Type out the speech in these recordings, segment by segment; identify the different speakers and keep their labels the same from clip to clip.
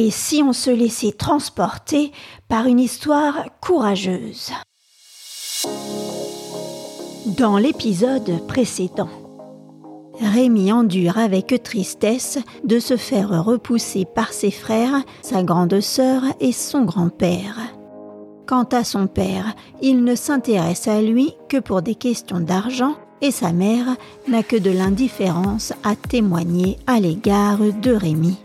Speaker 1: Et si on se laissait transporter par une histoire courageuse Dans l'épisode précédent, Rémi endure avec tristesse de se faire repousser par ses frères, sa grande sœur et son grand-père. Quant à son père, il ne s'intéresse à lui que pour des questions d'argent et sa mère n'a que de l'indifférence à témoigner à l'égard de Rémi.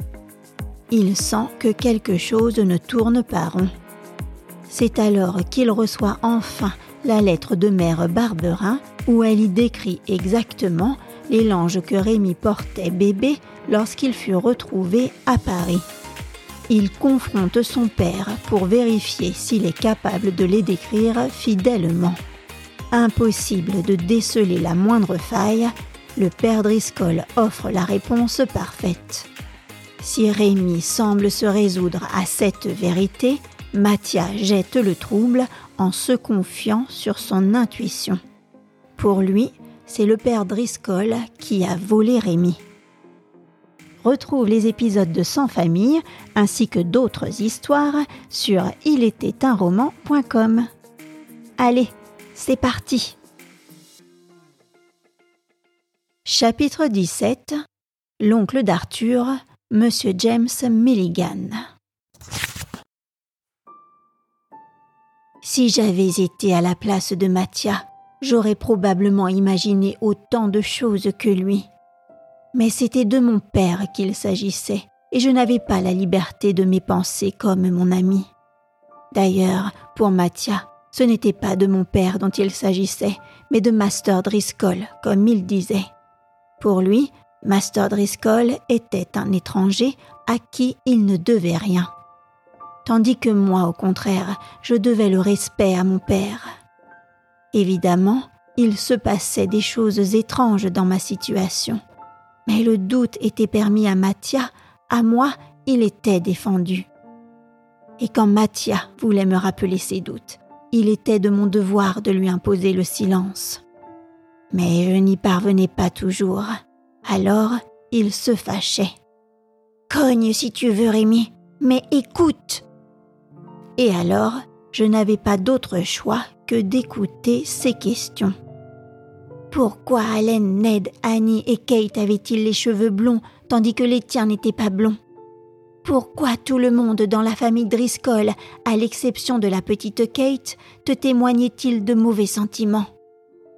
Speaker 1: Il sent que quelque chose ne tourne pas rond. C'est alors qu'il reçoit enfin la lettre de mère Barberin où elle y décrit exactement les langes que Rémi portait bébé lorsqu'il fut retrouvé à Paris. Il confronte son père pour vérifier s'il est capable de les décrire fidèlement. Impossible de déceler la moindre faille, le père Driscoll offre la réponse parfaite. Si Rémi semble se résoudre à cette vérité, Mathia jette le trouble en se confiant sur son intuition. Pour lui, c'est le père Driscoll qui a volé Rémi. Retrouve les épisodes de Sans famille ainsi que d'autres histoires sur ilétaitunroman.com. Allez, c'est parti. Chapitre 17 L'oncle d'Arthur, Monsieur James Milligan. Si j'avais été à la place de Mathia, j'aurais probablement imaginé autant de choses que lui. Mais c'était de mon père qu'il s'agissait, et je n'avais pas la liberté de mes pensées comme mon ami. D'ailleurs, pour Mathia, ce n'était pas de mon père dont il s'agissait, mais de Master Driscoll, comme il disait. Pour lui, Master Driscoll était un étranger à qui il ne devait rien. Tandis que moi, au contraire, je devais le respect à mon père. Évidemment, il se passait des choses étranges dans ma situation. Mais le doute était permis à Mathia, à moi, il était défendu. Et quand Mathia voulait me rappeler ses doutes, il était de mon devoir de lui imposer le silence. Mais je n'y parvenais pas toujours. Alors, il se fâchait. Cogne si tu veux, Rémi, mais écoute. Et alors, je n'avais pas d'autre choix que d'écouter ses questions. Pourquoi Allen, Ned, Annie et Kate avaient-ils les cheveux blonds tandis que les tiens n'étaient pas blonds? Pourquoi tout le monde dans la famille Driscoll, à l'exception de la petite Kate, te témoignait-il de mauvais sentiments?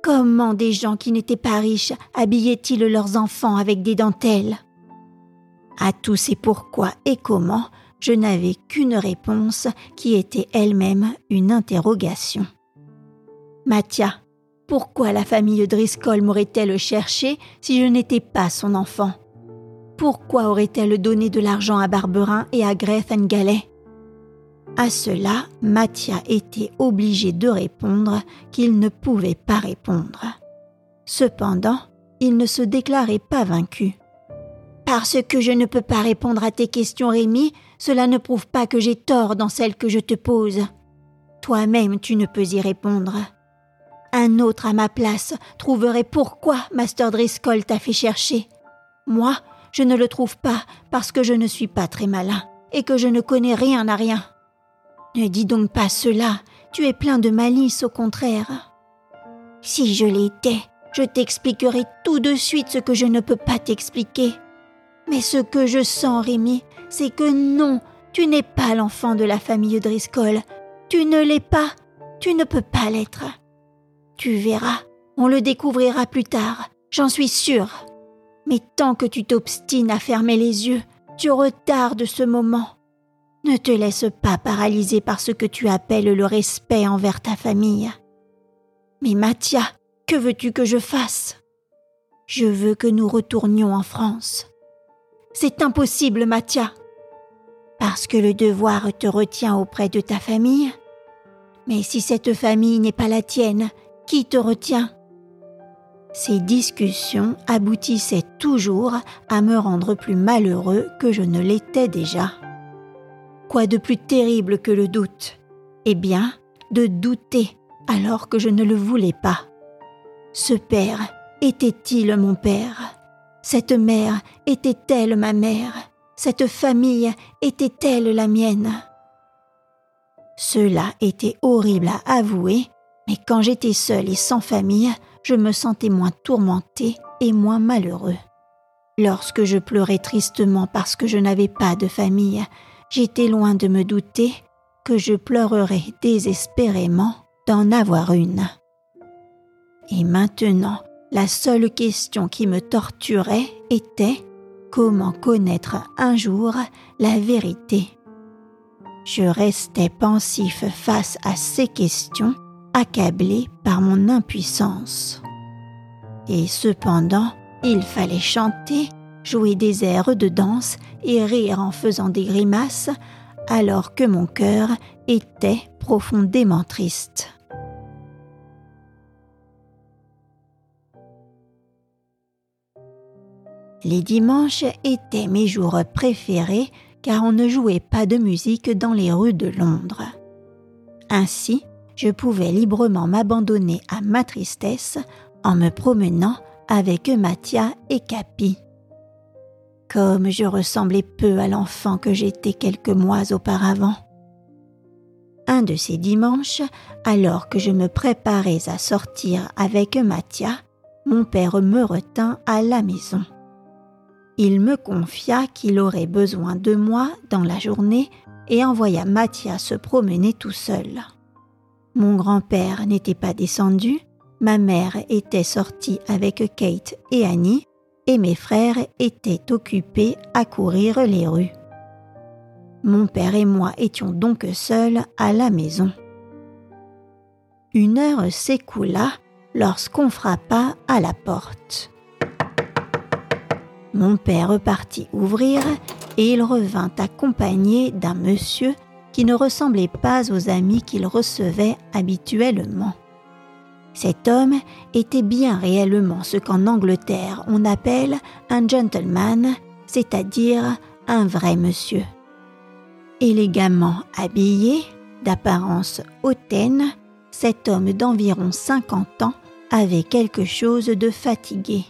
Speaker 1: Comment des gens qui n'étaient pas riches habillaient-ils leurs enfants avec des dentelles? À tous ces pourquoi et comment, je n'avais qu'une réponse qui était elle-même une interrogation. Mathia, pourquoi la famille Driscoll m'aurait-elle cherché si je n'étais pas son enfant? Pourquoi aurait-elle donné de l'argent à Barberin et à Greth Gallet À cela, Mathia était obligé de répondre qu'il ne pouvait pas répondre. Cependant, il ne se déclarait pas vaincu. Parce que je ne peux pas répondre à tes questions, Rémi, cela ne prouve pas que j'ai tort dans celles que je te pose. Toi-même, tu ne peux y répondre. Un autre à ma place trouverait pourquoi Master Driscoll t'a fait chercher. Moi, je ne le trouve pas parce que je ne suis pas très malin et que je ne connais rien à rien. Ne dis donc pas cela, tu es plein de malice au contraire. Si je l'étais, je t'expliquerais tout de suite ce que je ne peux pas t'expliquer. Mais ce que je sens, Rémi, c'est que non, tu n'es pas l'enfant de la famille Driscoll. Tu ne l'es pas, tu ne peux pas l'être. Tu verras, on le découvrira plus tard, j'en suis sûre. Mais tant que tu t'obstines à fermer les yeux, tu retardes ce moment. Ne te laisse pas paralyser par ce que tu appelles le respect envers ta famille. Mais Mathia, que veux-tu que je fasse? Je veux que nous retournions en France. C'est impossible, Mathia. Parce que le devoir te retient auprès de ta famille. Mais si cette famille n'est pas la tienne, qui te retient? Ces discussions aboutissaient toujours à me rendre plus malheureux que je ne l'étais déjà. Quoi de plus terrible que le doute? Eh bien, de douter alors que je ne le voulais pas. Ce père était-il mon père? Cette mère était-elle ma mère? Cette famille était-elle la mienne? Cela était horrible à avouer, mais quand j'étais seul et sans famille, je me sentais moins tourmenté et moins malheureux. Lorsque je pleurais tristement parce que je n'avais pas de famille, j'étais loin de me douter que je pleurerais désespérément d'en avoir une. Et maintenant, la seule question qui me torturait était comment connaître un jour la vérité. Je restais pensif face à ces questions, accablé par mon impuissance. Et cependant, il fallait chanter, jouer des airs de danse et rire en faisant des grimaces, alors que mon cœur était profondément triste. Les dimanches étaient mes jours préférés car on ne jouait pas de musique dans les rues de Londres. Ainsi, je pouvais librement m'abandonner à ma tristesse en me promenant avec Mathia et Capi. Comme je ressemblais peu à l'enfant que j'étais quelques mois auparavant. Un de ces dimanches, alors que je me préparais à sortir avec Mathia, mon père me retint à la maison. Il me confia qu'il aurait besoin de moi dans la journée et envoya Mathia se promener tout seul. Mon grand-père n'était pas descendu, ma mère était sortie avec Kate et Annie, et mes frères étaient occupés à courir les rues. Mon père et moi étions donc seuls à la maison. Une heure s'écoula lorsqu'on frappa à la porte. Mon père repartit ouvrir et il revint accompagné d'un monsieur qui ne ressemblait pas aux amis qu'il recevait habituellement. Cet homme était bien réellement ce qu'en Angleterre on appelle un gentleman, c'est-à-dire un vrai monsieur. Élégamment habillé, d'apparence hautaine, cet homme d'environ 50 ans avait quelque chose de fatigué.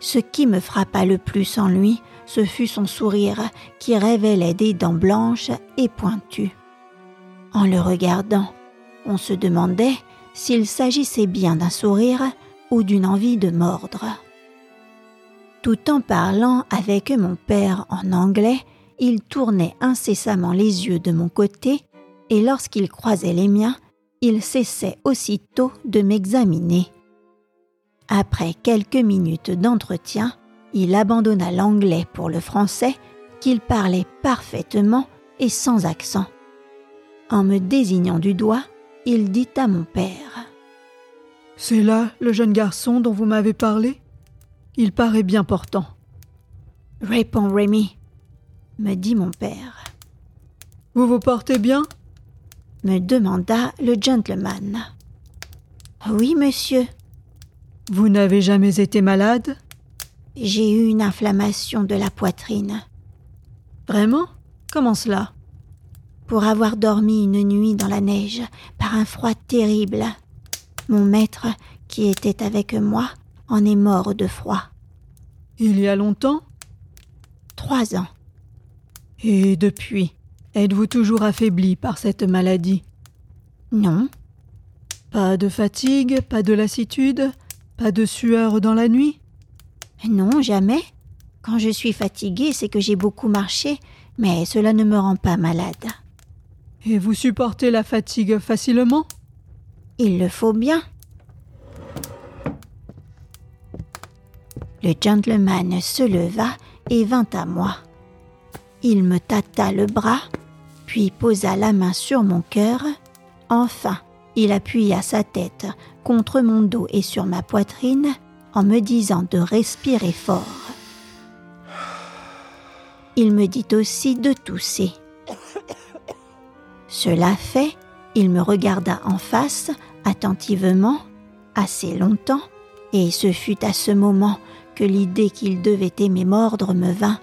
Speaker 1: Ce qui me frappa le plus en lui, ce fut son sourire qui révélait des dents blanches et pointues. En le regardant, on se demandait s'il s'agissait bien d'un sourire ou d'une envie de mordre. Tout en parlant avec mon père en anglais, il tournait incessamment les yeux de mon côté, et lorsqu'il croisait les miens, il cessait aussitôt de m'examiner. Après quelques minutes d'entretien, il abandonna l'anglais pour le français, qu'il parlait parfaitement et sans accent. En me désignant du doigt, il dit à mon père
Speaker 2: C'est là le jeune garçon dont vous m'avez parlé? Il paraît bien portant.
Speaker 1: Réponds, Rémi, me dit mon père.
Speaker 2: Vous vous portez bien?
Speaker 1: Me demanda le gentleman. Oui, monsieur,
Speaker 2: vous n'avez jamais été malade?
Speaker 1: J'ai eu une inflammation de la poitrine.
Speaker 2: Vraiment? Comment cela?
Speaker 1: Pour avoir dormi une nuit dans la neige par un froid terrible. Mon maître, qui était avec moi, en est mort de froid.
Speaker 2: Il y a longtemps?
Speaker 1: Trois ans.
Speaker 2: Et depuis, êtes-vous toujours affaibli par cette maladie?
Speaker 1: Non.
Speaker 2: Pas de fatigue, pas de lassitude, pas de sueur dans la nuit?
Speaker 1: Non, jamais. Quand je suis fatiguée, c'est que j'ai beaucoup marché, mais cela ne me rend pas malade.
Speaker 2: Et vous supportez la fatigue facilement?
Speaker 1: Il le faut bien. Le gentleman se leva et vint à moi. Il me tâta le bras, puis posa la main sur mon cœur. Enfin, il appuya sa tête contre mon dos et sur ma poitrine en me disant de respirer fort. Il me dit aussi de tousser. Cela fait, il me regarda en face attentivement, assez longtemps, et ce fut à ce moment que l'idée qu'il devait aimer mordre me vint,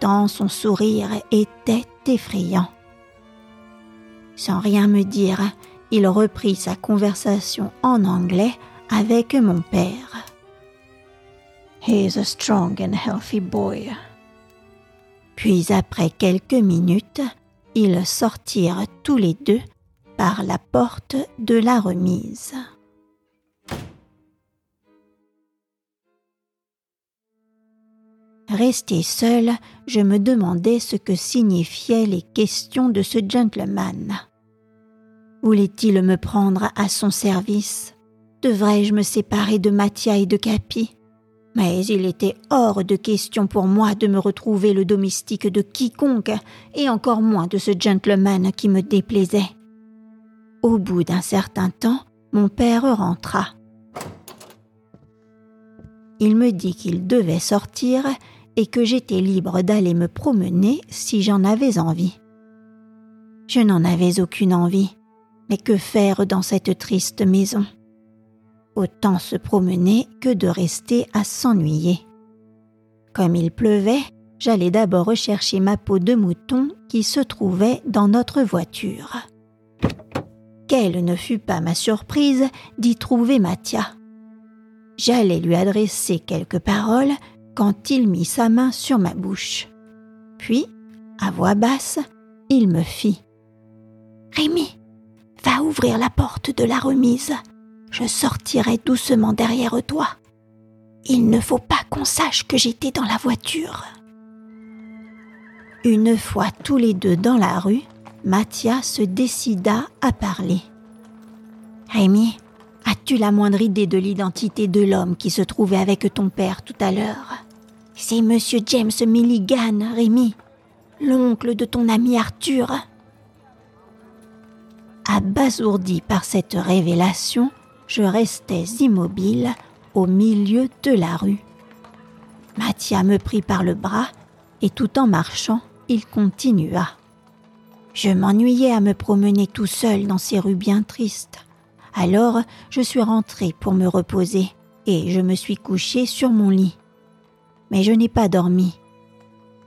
Speaker 1: tant son sourire était effrayant. Sans rien me dire, il reprit sa conversation en anglais avec mon père.
Speaker 3: He is a strong and healthy boy.
Speaker 1: Puis après quelques minutes, ils sortirent tous les deux par la porte de la remise. Resté seul, je me demandais ce que signifiaient les questions de ce gentleman. Voulait-il me prendre à son service? Devrais-je me séparer de Mathia et de Capi? Mais il était hors de question pour moi de me retrouver le domestique de quiconque, et encore moins de ce gentleman qui me déplaisait. Au bout d'un certain temps, mon père rentra. Il me dit qu'il devait sortir et que j'étais libre d'aller me promener si j'en avais envie. Je n'en avais aucune envie, mais que faire dans cette triste maison? Autant se promener que de rester à s'ennuyer. Comme il pleuvait, j'allais d'abord rechercher ma peau de mouton qui se trouvait dans notre voiture. Quelle ne fut pas ma surprise d'y trouver Mathia. J'allais lui adresser quelques paroles quand il mit sa main sur ma bouche. Puis, à voix basse, il me fit Rémi, va ouvrir la porte de la remise. Je sortirai doucement derrière toi. Il ne faut pas qu'on sache que j'étais dans la voiture. Une fois tous les deux dans la rue, Mathia se décida à parler. Rémi, as-tu la moindre idée de l'identité de l'homme qui se trouvait avec ton père tout à l'heure? C'est monsieur James Milligan, Rémi, l'oncle de ton ami Arthur. Abasourdi par cette révélation, je restais immobile au milieu de la rue. Mathia me prit par le bras et tout en marchant, il continua. Je m'ennuyais à me promener tout seul dans ces rues bien tristes. Alors je suis rentré pour me reposer et je me suis couché sur mon lit. Mais je n'ai pas dormi.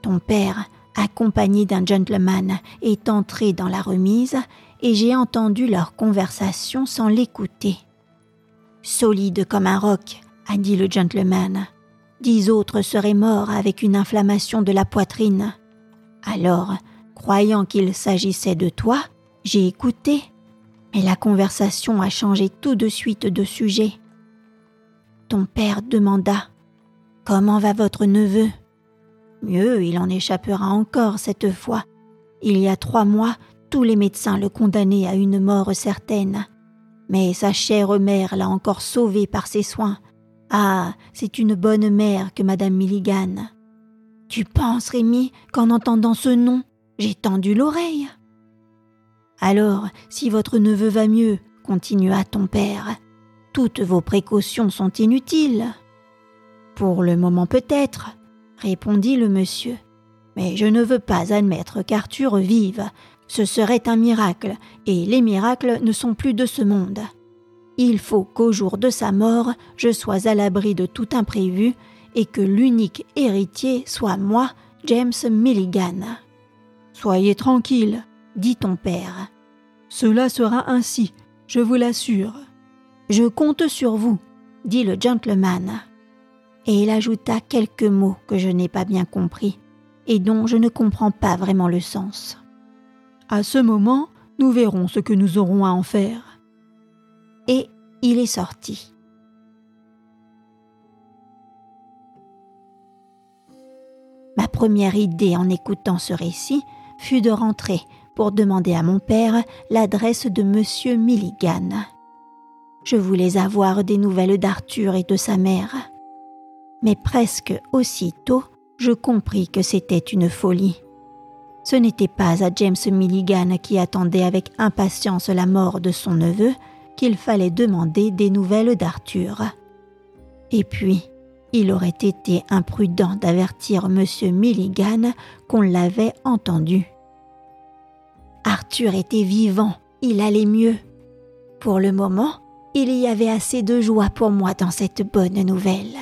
Speaker 1: Ton père, accompagné d'un gentleman, est entré dans la remise et j'ai entendu leur conversation sans l'écouter. Solide comme un roc, a dit le gentleman. Dix autres seraient morts avec une inflammation de la poitrine. Alors, croyant qu'il s'agissait de toi, j'ai écouté mais la conversation a changé tout de suite de sujet. Ton père demanda Comment va votre neveu? Mieux, il en échappera encore cette fois. Il y a trois mois, tous les médecins le condamnaient à une mort certaine. Mais sa chère mère l'a encore sauvé par ses soins. Ah, c'est une bonne mère que Madame Milligan. Tu penses, Rémi, qu'en entendant ce nom, j'ai tendu l'oreille? Alors, si votre neveu va mieux, continua ton père, toutes vos précautions sont inutiles. Pour le moment peut-être, répondit le monsieur, mais je ne veux pas admettre qu'Arthur vive. Ce serait un miracle, et les miracles ne sont plus de ce monde. Il faut qu'au jour de sa mort, je sois à l'abri de tout imprévu, et que l'unique héritier soit moi, James Milligan. Soyez tranquille, dit ton père. Cela sera ainsi, je vous l'assure. Je compte sur vous, dit le gentleman. Et il ajouta quelques mots que je n'ai pas bien compris et dont je ne comprends pas vraiment le sens. À ce moment, nous verrons ce que nous aurons à en faire. Et il est sorti. Ma première idée en écoutant ce récit fut de rentrer pour demander à mon père l'adresse de M. Milligan. Je voulais avoir des nouvelles d'Arthur et de sa mère. Mais presque aussitôt, je compris que c'était une folie. Ce n'était pas à James Milligan qui attendait avec impatience la mort de son neveu qu'il fallait demander des nouvelles d'Arthur. Et puis, il aurait été imprudent d'avertir M. Milligan qu'on l'avait entendu. Arthur était vivant, il allait mieux. Pour le moment, il y avait assez de joie pour moi dans cette bonne nouvelle.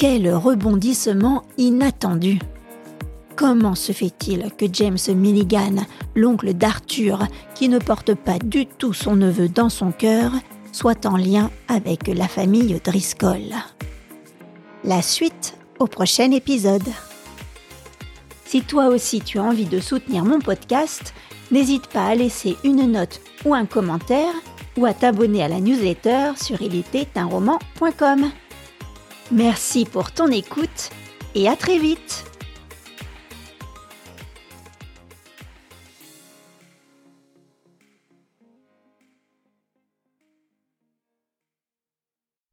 Speaker 1: Quel rebondissement inattendu Comment se fait-il que James Milligan, l'oncle d'Arthur, qui ne porte pas du tout son neveu dans son cœur, soit en lien avec la famille Driscoll? La suite au prochain épisode. Si toi aussi tu as envie de soutenir mon podcast, n'hésite pas à laisser une note ou un commentaire ou à t'abonner à la newsletter sur ilétait-un-roman.com. Merci pour ton écoute et à très vite